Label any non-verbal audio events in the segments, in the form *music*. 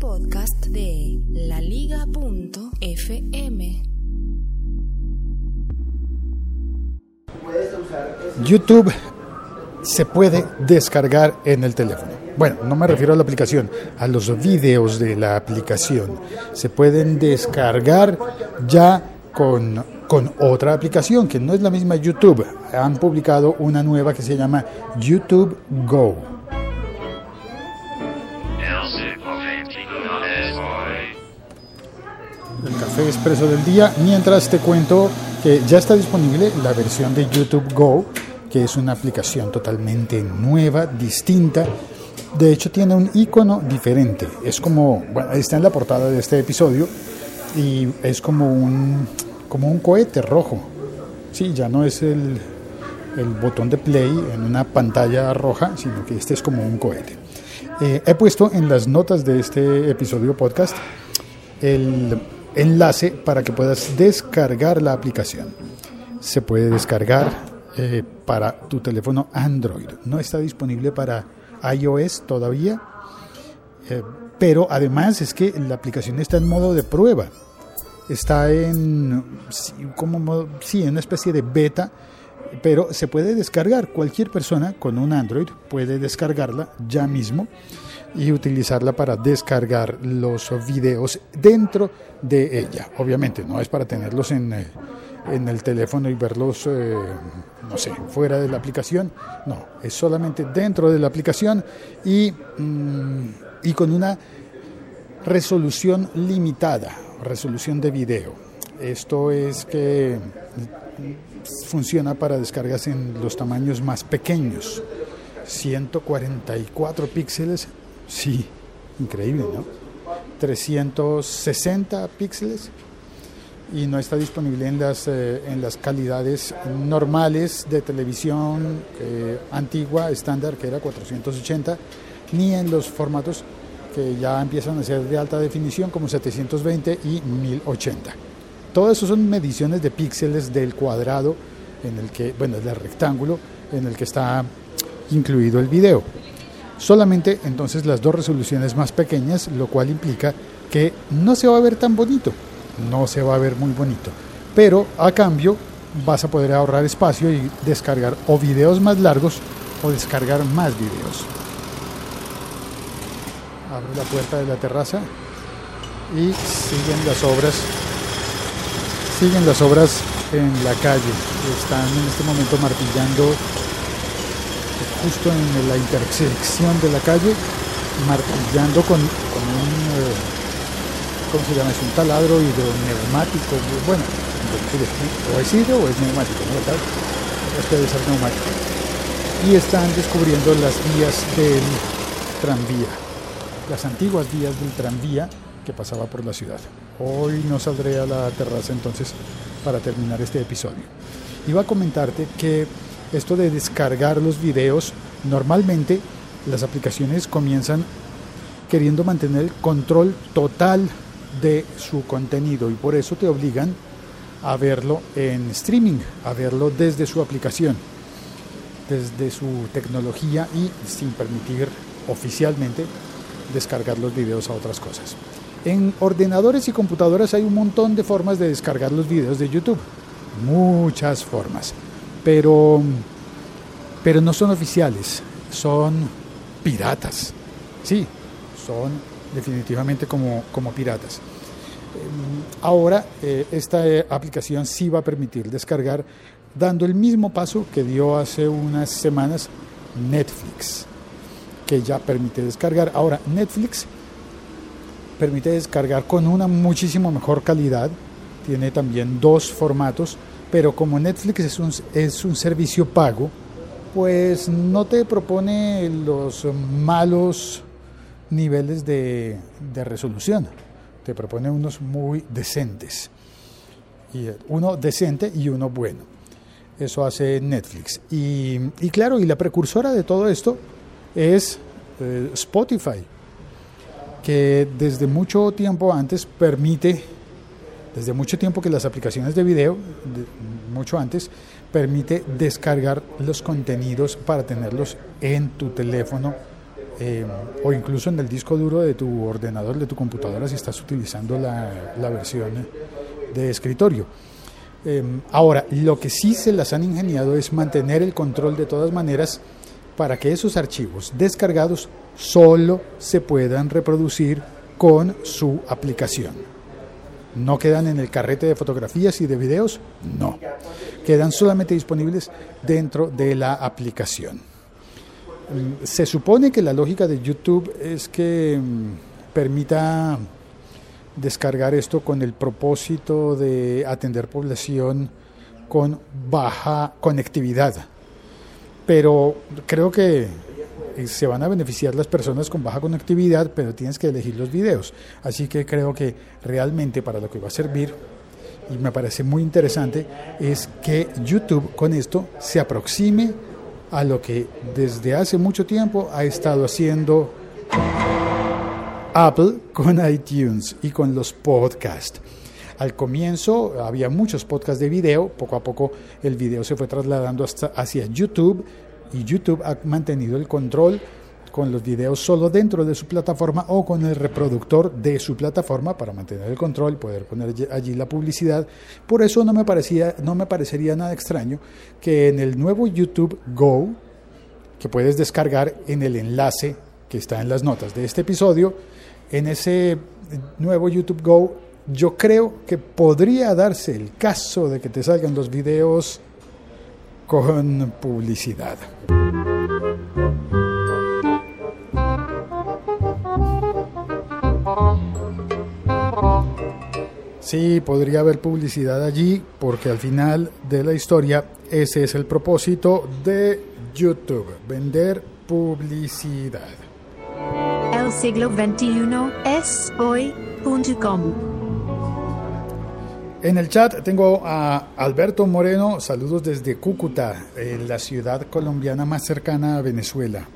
Podcast de laliga.fm. YouTube se puede descargar en el teléfono. Bueno, no me refiero a la aplicación, a los videos de la aplicación. Se pueden descargar ya con, con otra aplicación que no es la misma YouTube. Han publicado una nueva que se llama YouTube Go. Café expreso del día, mientras te cuento que ya está disponible la versión de YouTube Go, que es una aplicación totalmente nueva, distinta. De hecho tiene un icono diferente. Es como, bueno, está en la portada de este episodio y es como un, como un cohete rojo. Sí, ya no es el, el botón de play en una pantalla roja, sino que este es como un cohete. Eh, he puesto en las notas de este episodio podcast el enlace para que puedas descargar la aplicación. Se puede descargar eh, para tu teléfono Android. No está disponible para iOS todavía, eh, pero además es que la aplicación está en modo de prueba. Está en, como, sí, en una especie de beta, pero se puede descargar. Cualquier persona con un Android puede descargarla ya mismo y utilizarla para descargar los videos dentro de ella. Obviamente no es para tenerlos en, eh, en el teléfono y verlos, eh, no sé, fuera de la aplicación. No, es solamente dentro de la aplicación y, mm, y con una resolución limitada, resolución de video. Esto es que funciona para descargas en los tamaños más pequeños. 144 píxeles Sí, increíble, ¿no? 360 píxeles y no está disponible en las, eh, en las calidades normales de televisión eh, antigua, estándar, que era 480, ni en los formatos que ya empiezan a ser de alta definición como 720 y 1080. Todo eso son mediciones de píxeles del cuadrado en el que, bueno, del rectángulo en el que está incluido el video solamente entonces las dos resoluciones más pequeñas, lo cual implica que no se va a ver tan bonito, no se va a ver muy bonito, pero a cambio vas a poder ahorrar espacio y descargar o videos más largos o descargar más videos. Abro la puerta de la terraza y siguen las obras. Siguen las obras en la calle. Están en este momento martillando justo en la intersección de la calle, martillando con, un, eh, ¿cómo se llama? Es un taladro hidroneumático, bueno, o es hidro o es neumático, ¿no? Este debe ser neumático. Y están descubriendo las vías del tranvía, las antiguas vías del tranvía que pasaba por la ciudad. Hoy no saldré a la terraza entonces para terminar este episodio. Iba a comentarte que esto de descargar los videos, normalmente las aplicaciones comienzan queriendo mantener el control total de su contenido y por eso te obligan a verlo en streaming, a verlo desde su aplicación, desde su tecnología y sin permitir oficialmente descargar los videos a otras cosas. En ordenadores y computadoras hay un montón de formas de descargar los videos de YouTube, muchas formas pero, pero no son oficiales, son piratas. Sí, son definitivamente como, como piratas. Eh, ahora, eh, esta eh, aplicación sí va a permitir descargar, dando el mismo paso que dio hace unas semanas Netflix, que ya permite descargar. Ahora, Netflix permite descargar con una muchísimo mejor calidad, tiene también dos formatos, pero como Netflix es un, es un servicio pago, pues no te propone los malos niveles de, de resolución, te propone unos muy decentes. Y uno decente y uno bueno. Eso hace Netflix. Y, y claro, y la precursora de todo esto es eh, Spotify, que desde mucho tiempo antes permite desde mucho tiempo que las aplicaciones de video, mucho antes, permite descargar los contenidos para tenerlos en tu teléfono eh, o incluso en el disco duro de tu ordenador, de tu computadora, si estás utilizando la, la versión de escritorio. Em, ahora, lo que sí se las han ingeniado es mantener el control de todas maneras para que esos archivos descargados solo se puedan reproducir con su aplicación. ¿No quedan en el carrete de fotografías y de videos? No. Quedan solamente disponibles dentro de la aplicación. Mm, se supone que la lógica de YouTube es que mm, permita descargar esto con el propósito de atender población con baja conectividad pero creo que se van a beneficiar las personas con baja conectividad, pero tienes que elegir los videos. Así que creo que realmente para lo que va a servir, y me parece muy interesante, es que YouTube con esto se aproxime a lo que desde hace mucho tiempo ha estado haciendo Apple con *laughs* iTunes y con los podcasts. Al comienzo había muchos podcasts de video, poco a poco el video se fue trasladando hasta hacia YouTube y YouTube ha mantenido el control con los videos solo dentro de su plataforma o con el reproductor de su plataforma para mantener el control, poder poner allí la publicidad. Por eso no me parecía no me parecería nada extraño que en el nuevo YouTube Go que puedes descargar en el enlace que está en las notas de este episodio, en ese nuevo YouTube Go yo creo que podría darse el caso de que te salgan los videos con publicidad. Sí, podría haber publicidad allí porque al final de la historia ese es el propósito de YouTube, vender publicidad. El siglo XXI es hoy.com. En el chat tengo a Alberto Moreno, saludos desde Cúcuta, la ciudad colombiana más cercana a Venezuela.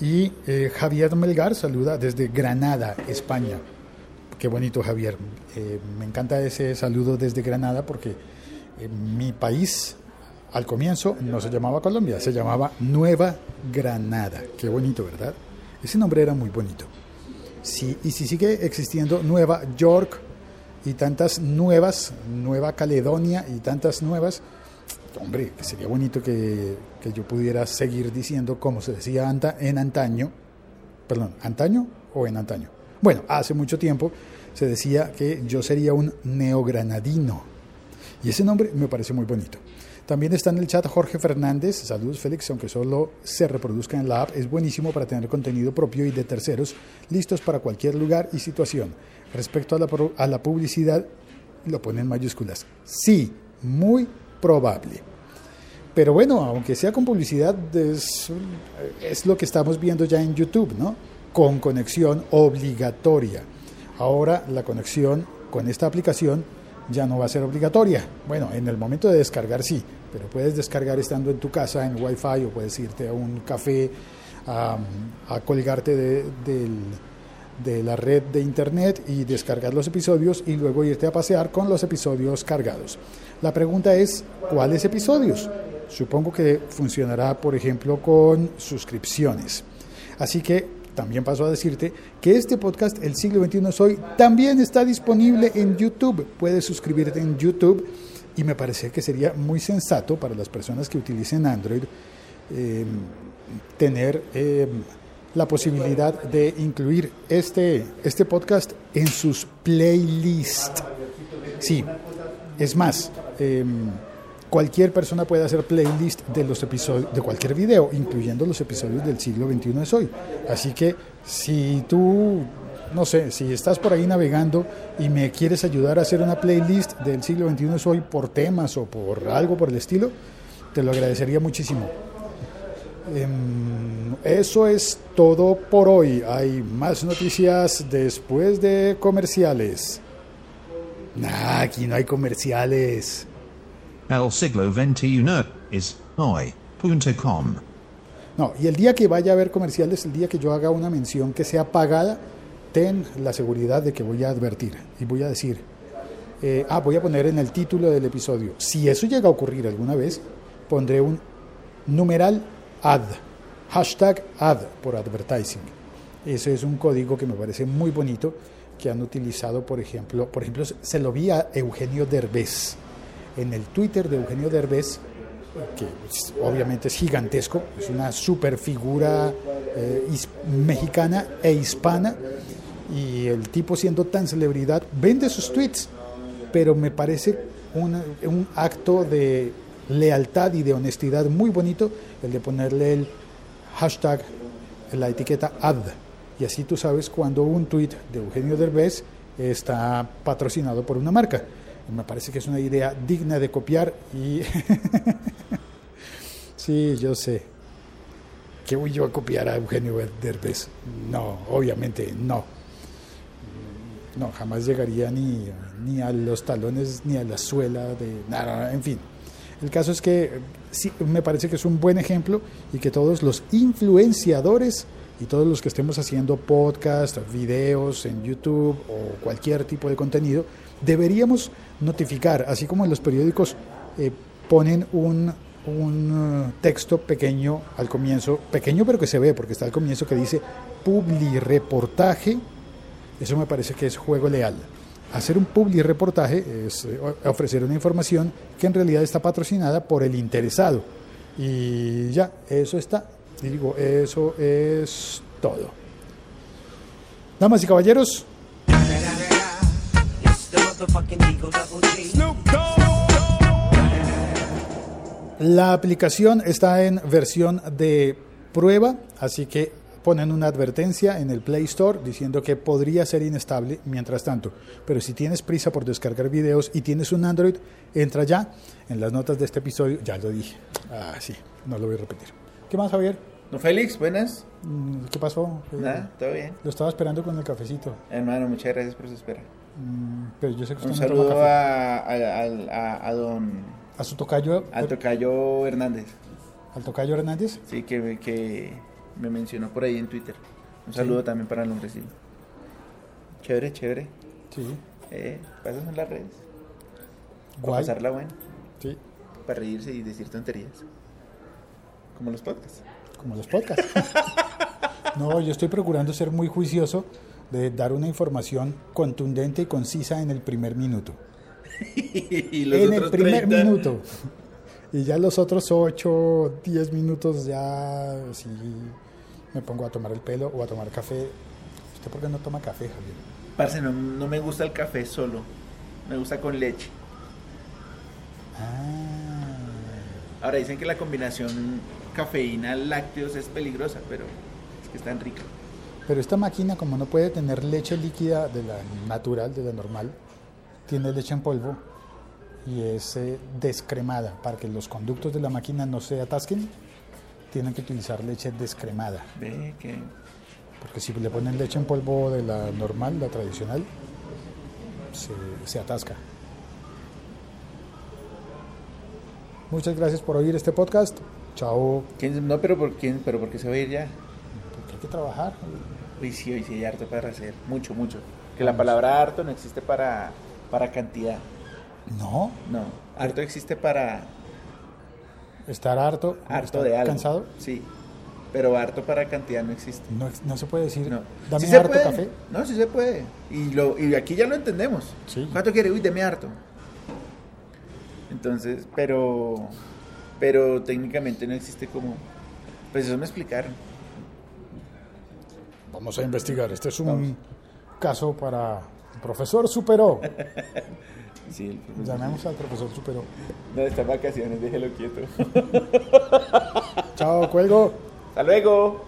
Y eh, Javier Melgar saluda desde Granada, España. Qué bonito Javier. Eh, me encanta ese saludo desde Granada porque eh, mi país al comienzo no se llamaba Colombia, se llamaba Nueva Granada. Qué bonito, ¿verdad? Ese nombre era muy bonito. Sí, y si sigue existiendo Nueva York, y tantas nuevas, Nueva Caledonia y tantas nuevas, hombre, sería bonito que, que yo pudiera seguir diciendo como se decía anta, en antaño, perdón, antaño o en antaño. Bueno, hace mucho tiempo se decía que yo sería un neogranadino y ese nombre me parece muy bonito. También está en el chat Jorge Fernández. Saludos Félix, aunque solo se reproduzca en la app, es buenísimo para tener contenido propio y de terceros listos para cualquier lugar y situación. Respecto a la, a la publicidad, lo pone en mayúsculas. Sí, muy probable. Pero bueno, aunque sea con publicidad, es, es, lo que estamos viendo ya en YouTube, ¿no? Con conexión obligatoria. Ahora la conexión con esta aplicación ya no va a ser obligatoria. Bueno, en el momento de descargar sí, pero puedes descargar estando en tu casa en Wi-Fi o puedes irte a un café a, colgarte de, la red de internet y descargar los episodios y luego irte a pasear con los episodios cargados. La pregunta es, ¿cuáles episodios? Supongo que funcionará, por ejemplo, con suscripciones. Así que también paso a decirte que este podcast, El siglo XXI es hoy, también está disponible en YouTube. Puedes suscribirte en YouTube y me parece que sería muy sensato para las personas que utilicen Android eh, tener eh, la posibilidad de incluir este, este podcast en sus playlists. Sí, es más, em, cualquier persona puede hacer playlist de los episodios de cualquier video, incluyendo los episodios del siglo XXI de hoy. Así que si tú no sé, si estás por ahí navegando y me quieres ayudar a hacer una playlist del siglo XXI de hoy por temas o por algo por el estilo, te lo agradecería muchísimo. Em, eso es todo por hoy. Hay más noticias después de comerciales. Nah, aquí no hay comerciales. El siglo XXI es hoy.com. No, y el día que vaya a haber comerciales, el día que yo haga una mención que sea pagada, ten la seguridad de que voy a advertir y voy a decir, eh, ah, voy a poner en el título del episodio, si eso llega a ocurrir alguna vez, pondré un numeral ad hashtag ad por advertising. Ese es un código que me parece muy bonito que han utilizado, por ejemplo, por ejemplo, se lo vi a Eugenio Derbez en el Twitter de Eugenio Derbez, que obviamente es gigantesco, es una super figura eh, mexicana e hispana, y el tipo siendo tan celebridad vende sus tweets, pero me parece un, un acto de lealtad y de honestidad muy bonito el de ponerle el hashtag, la etiqueta ad. Y así tú sabes cuando un tweet de Eugenio Derbez está patrocinado por una marca. Me parece que es una idea digna de copiar y... *laughs* sí, yo sé. ¿Qué voy yo a copiar a Eugenio Derbez? No, obviamente no. No, jamás llegaría ni, ni a los talones ni a la suela de nada, en fin. El caso es que sí, me parece que es un buen ejemplo y que todos los influenciadores y todos los que estemos haciendo podcast, videos en YouTube o cualquier tipo de contenido, deberíamos notificar, así como en los periódicos eh, ponen un, un eh, texto pequeño al comienzo, pequeño pero que se ve porque está al comienzo que dice publireportaje, eso me parece que es juego leal. Hacer un public reportaje es eh, ofrecer una información que en realidad está patrocinada por el interesado. Y ya, eso está. Digo, eso es todo. Damas y caballeros, la aplicación está en versión de prueba, así que ponen una advertencia en el Play Store diciendo que podría ser inestable mientras tanto. Pero si tienes prisa por descargar videos y tienes un Android, entra ya en las notas de este episodio. Ya lo dije. Ah, sí, no lo voy a repetir. ¿Qué más, Javier? No, Félix, buenas. Mm, ¿Qué pasó? Nada, todo bien. Lo estaba esperando con el cafecito. Hermano, muchas gracias por su espera. Pero yo sé que Un usted no toma saludo café. a, a, al- a- a don A su tocayo, al tocayo Hernández, al tocayo Hernández. sí, que, me- que me mencionó por ahí en Twitter. Un saludo también para el hombre, sí. Chévere, chévere. Sí, Eh, pasas en las redes. Para pasarla buena, Sí, para reírse y decir tonterías. Como los podcasts. como los podcasts. *laughs* No, yo estoy procurando ser muy juicioso de dar una información contundente y concisa en el primer minuto. *laughs* y en el primer minuto. *laughs* Y ya los otros 8, 10 minutos ya sí me pongo a tomar el pelo o a tomar café. ¿Usted por qué no toma café, Javier? Parce, no, no me gusta el café solo. Me gusta con leche. Ah, Ahora dicen que la combinación cafeína-lácteos es peligrosa, pero es que es tan rica. Pero esta máquina como no puede tener leche líquida de la natural, de la normal, tiene leche en polvo y es eh, descremada. Para que los conductos de la máquina no se atasquen, tienen que utilizar leche descremada. Ve que Porque si le ponen leche en polvo de la normal, la tradicional, se, se atasca. Muchas gracias por oír este podcast. Chao. ¿Quién- no, pero por quién, pero porque se va a ir ya. Porque hay que trabajar. Uy, sí, hoy sí hay harto para hacer. Mucho, mucho. Que la palabra harto no existe para, para cantidad. No, No. Harto existe para estar harto, harto estar de algo. cansado. Sí. Pero harto para cantidad no existe. No, se puede decir, No. dame Sí harto puede. café. No, sí se puede. Y, lo, y aquí ya lo entendemos. Sí. ¿Cuánto quiere? Uy, deme harto. Entonces, pero. Pero técnicamente no existe como. Pues eso me explicaron. Vamos a investigar. Este es un caso para el profesor Superó. *laughs* Sí, el profesor. Llamemos al profesor Superó. No, estas vacaciones, déjelo quieto. *laughs* Chao, cuelgo. Hasta luego.